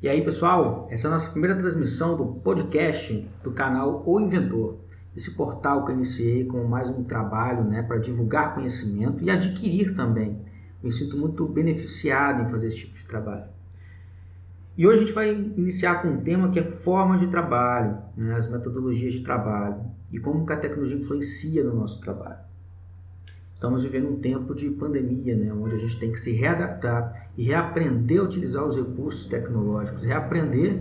E aí, pessoal, essa é a nossa primeira transmissão do podcast do canal O Inventor. Esse portal que eu iniciei como mais um trabalho né, para divulgar conhecimento e adquirir também. Me sinto muito beneficiado em fazer esse tipo de trabalho. E hoje a gente vai iniciar com um tema que é formas de trabalho, né, as metodologias de trabalho e como que a tecnologia influencia no nosso trabalho. Estamos vivendo um tempo de pandemia, né, onde a gente tem que se readaptar e reaprender a utilizar os recursos tecnológicos, reaprender,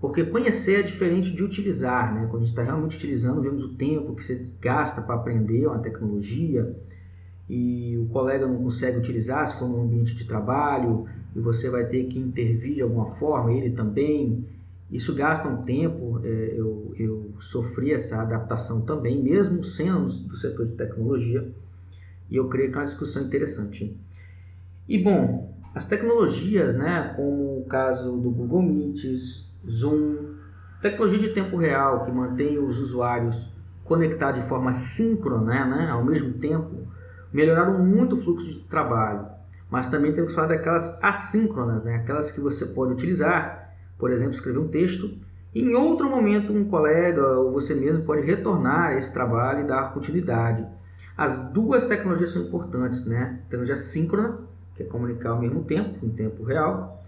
porque conhecer é diferente de utilizar, né? Quando a gente está realmente utilizando, vemos o tempo que você gasta para aprender uma tecnologia e o colega não consegue utilizar se for num ambiente de trabalho e você vai ter que intervir de alguma forma, ele também. Isso gasta um tempo, é, eu, eu sofri essa adaptação também, mesmo sendo do setor de tecnologia, e eu creio que é uma discussão interessante. E bom, as tecnologias, né, como o caso do Google Meets, Zoom, tecnologia de tempo real que mantém os usuários conectados de forma síncrona, né, ao mesmo tempo, melhoraram muito o fluxo de trabalho. Mas também temos que falar daquelas assíncronas, né, aquelas que você pode utilizar por exemplo, escrever um texto. Em outro momento, um colega ou você mesmo pode retornar a esse trabalho e dar continuidade. As duas tecnologias são importantes, né? A tecnologia síncrona, que é comunicar ao mesmo tempo, em tempo real,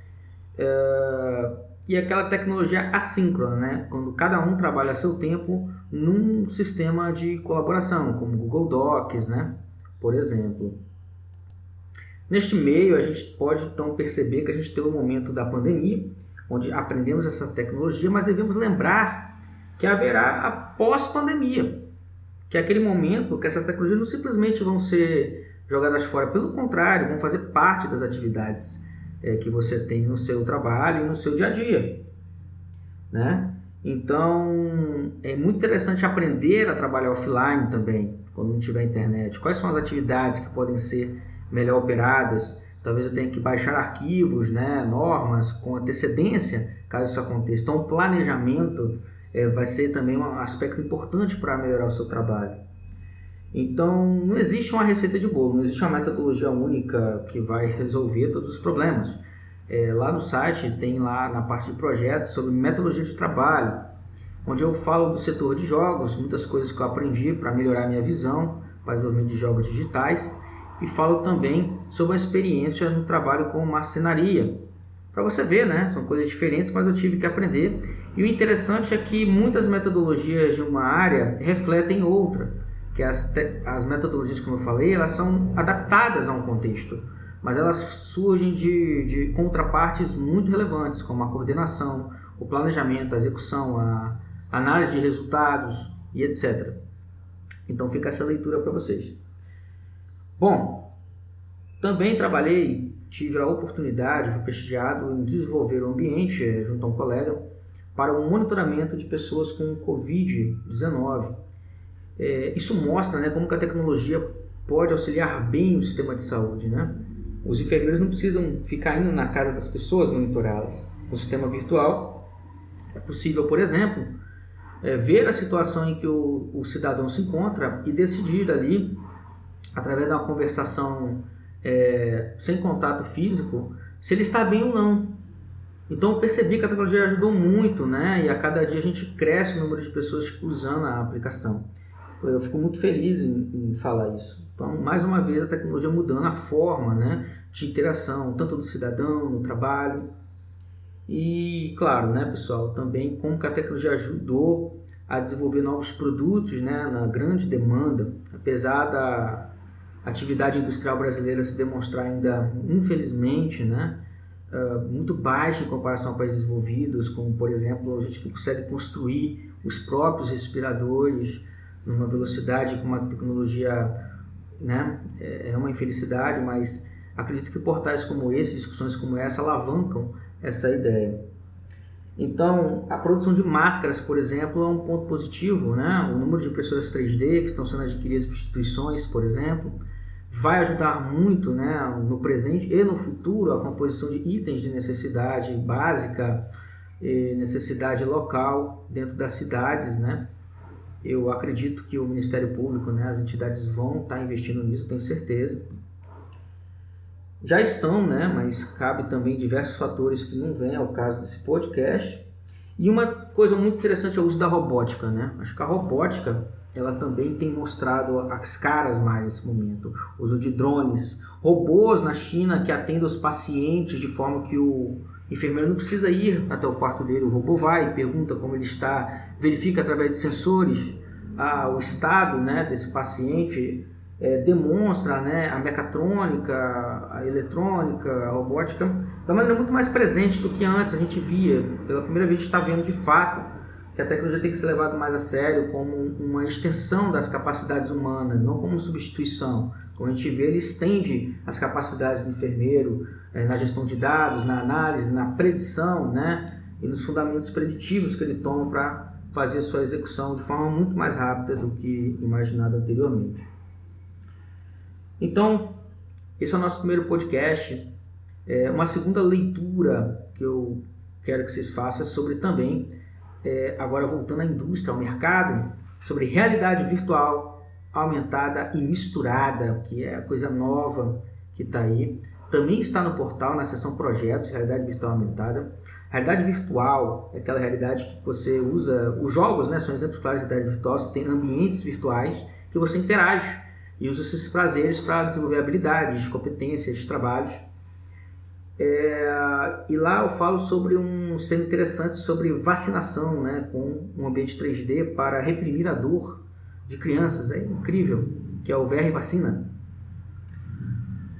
é... e aquela tecnologia assíncrona, né? Quando cada um trabalha a seu tempo num sistema de colaboração, como Google Docs, né? Por exemplo. Neste meio, a gente pode então perceber que a gente tem o momento da pandemia, onde aprendemos essa tecnologia, mas devemos lembrar que haverá a pós-pandemia, que é aquele momento que essas tecnologias não simplesmente vão ser jogadas fora, pelo contrário, vão fazer parte das atividades é, que você tem no seu trabalho e no seu dia a dia, né? Então, é muito interessante aprender a trabalhar offline também, quando não tiver internet. Quais são as atividades que podem ser melhor operadas? Talvez eu tenha que baixar arquivos, né, normas com antecedência, caso isso aconteça. Então, o planejamento é, vai ser também um aspecto importante para melhorar o seu trabalho. Então, não existe uma receita de bolo, não existe uma metodologia única que vai resolver todos os problemas. É, lá no site tem lá na parte de projetos sobre metodologia de trabalho, onde eu falo do setor de jogos, muitas coisas que eu aprendi para melhorar minha visão para desenvolvimento de jogos digitais e falo também sobre a experiência no trabalho com marcenaria. Para você ver, né? São coisas diferentes, mas eu tive que aprender. E o interessante é que muitas metodologias de uma área refletem outra, que as, as metodologias, como eu falei, elas são adaptadas a um contexto, mas elas surgem de, de contrapartes muito relevantes, como a coordenação, o planejamento, a execução, a análise de resultados e etc. Então fica essa leitura para vocês. Bom, também trabalhei, tive a oportunidade, fui prestigiado em desenvolver o ambiente, eh, junto a um colega, para o monitoramento de pessoas com Covid-19. É, isso mostra né, como que a tecnologia pode auxiliar bem o sistema de saúde. Né? Os enfermeiros não precisam ficar indo na casa das pessoas monitorá-las. No sistema virtual, é possível, por exemplo, é, ver a situação em que o, o cidadão se encontra e decidir ali através de uma conversação é, sem contato físico, se ele está bem ou não. Então eu percebi que a tecnologia ajudou muito, né? E a cada dia a gente cresce o número de pessoas usando a aplicação. Eu fico muito feliz em, em falar isso. Então, mais uma vez, a tecnologia mudando a forma né, de interação, tanto do cidadão, no trabalho. E, claro, né, pessoal, também como que a tecnologia ajudou a desenvolver novos produtos né, na grande demanda, apesar da, atividade industrial brasileira se demonstrar ainda, infelizmente, né, uh, muito baixa em comparação a países desenvolvidos, como, por exemplo, a gente não consegue construir os próprios respiradores numa velocidade com uma tecnologia, né, é, é uma infelicidade, mas acredito que portais como esse, discussões como essa, alavancam essa ideia. Então, a produção de máscaras, por exemplo, é um ponto positivo, né? O número de impressoras 3D que estão sendo adquiridas por instituições, por exemplo, vai ajudar muito né, no presente e no futuro a composição de itens de necessidade básica, necessidade local dentro das cidades, né? Eu acredito que o Ministério Público, né, as entidades vão estar investindo nisso, tenho certeza. Já estão, né? Mas cabe também diversos fatores que não vêm ao caso desse podcast. E uma coisa muito interessante é o uso da robótica, né? Acho que a robótica ela também tem mostrado as caras mais nesse momento. O uso de drones, robôs na China que atendem os pacientes de forma que o enfermeiro não precisa ir até o quarto dele, o robô vai, pergunta como ele está, verifica através de sensores ah, o estado né, desse paciente, é, demonstra né, a mecatrônica, a eletrônica, a robótica, uma maneira muito mais presente do que antes a gente via. Pela primeira vez está vendo de fato que a tecnologia tem que ser levada mais a sério como uma extensão das capacidades humanas, não como substituição. Como a gente vê, ele estende as capacidades do enfermeiro é, na gestão de dados, na análise, na predição, né? E nos fundamentos preditivos que ele toma para fazer sua execução de forma muito mais rápida do que imaginado anteriormente. Então, esse é o nosso primeiro podcast. É uma segunda leitura que eu quero que vocês façam sobre também é, agora voltando à indústria, ao mercado, sobre realidade virtual aumentada e misturada, que é a coisa nova que está aí. Também está no portal, na seção projetos, realidade virtual aumentada. Realidade virtual é aquela realidade que você usa, os jogos né, são exemplos claros de realidade virtual, você tem ambientes virtuais que você interage e usa esses prazeres para desenvolver habilidades, competências, trabalhos. É, e lá eu falo sobre um sistema interessante sobre vacinação, né, com um ambiente 3D para reprimir a dor de crianças. É incrível, que é o VR Vacina.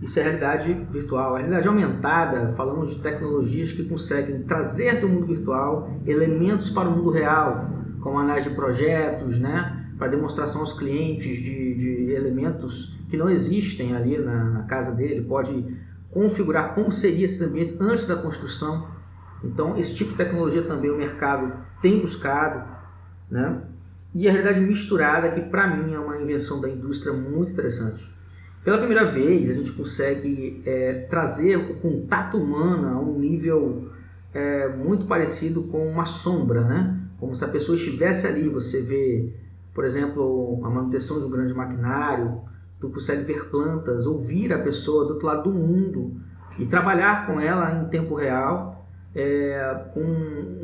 Isso é realidade virtual. A realidade aumentada, falamos de tecnologias que conseguem trazer do mundo virtual elementos para o mundo real, como análise de projetos, né, para demonstração aos clientes de, de elementos que não existem ali na, na casa dele. Pode configurar como seria esses ambientes antes da construção. Então, esse tipo de tecnologia também o mercado tem buscado, né? E a realidade misturada, que para mim é uma invenção da indústria muito interessante. Pela primeira vez, a gente consegue é, trazer o contato humano a um nível é, muito parecido com uma sombra, né? Como se a pessoa estivesse ali, você vê, por exemplo, a manutenção de um grande maquinário, tu consegue ver plantas, ouvir a pessoa do outro lado do mundo e trabalhar com ela em tempo real, é, com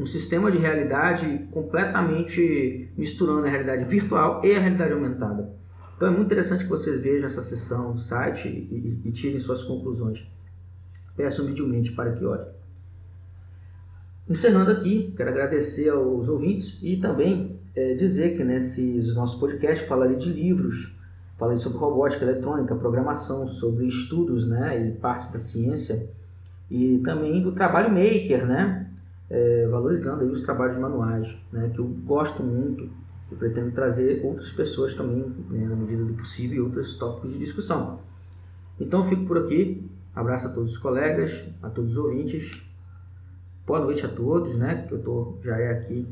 um sistema de realidade completamente misturando a realidade virtual e a realidade aumentada. Então é muito interessante que vocês vejam essa sessão do site e, e, e tirem suas conclusões. Peço humildemente para que olhem. Encerrando aqui, quero agradecer aos ouvintes e também é, dizer que nesses nossos podcasts falarei de livros Falei sobre robótica eletrônica, programação, sobre estudos né, e parte da ciência e também do trabalho maker, né, é, valorizando aí os trabalhos manuais, né, que eu gosto muito. E pretendo trazer outras pessoas também, né, na medida do possível, e outros tópicos de discussão. Então fico por aqui, abraço a todos os colegas, a todos os ouvintes, boa noite a todos, né, que eu tô, já é aqui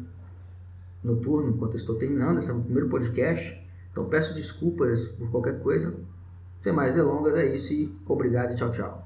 noturno, enquanto estou terminando esse é o primeiro podcast, então peço desculpas por qualquer coisa. Sem mais delongas, é isso e obrigado e tchau, tchau.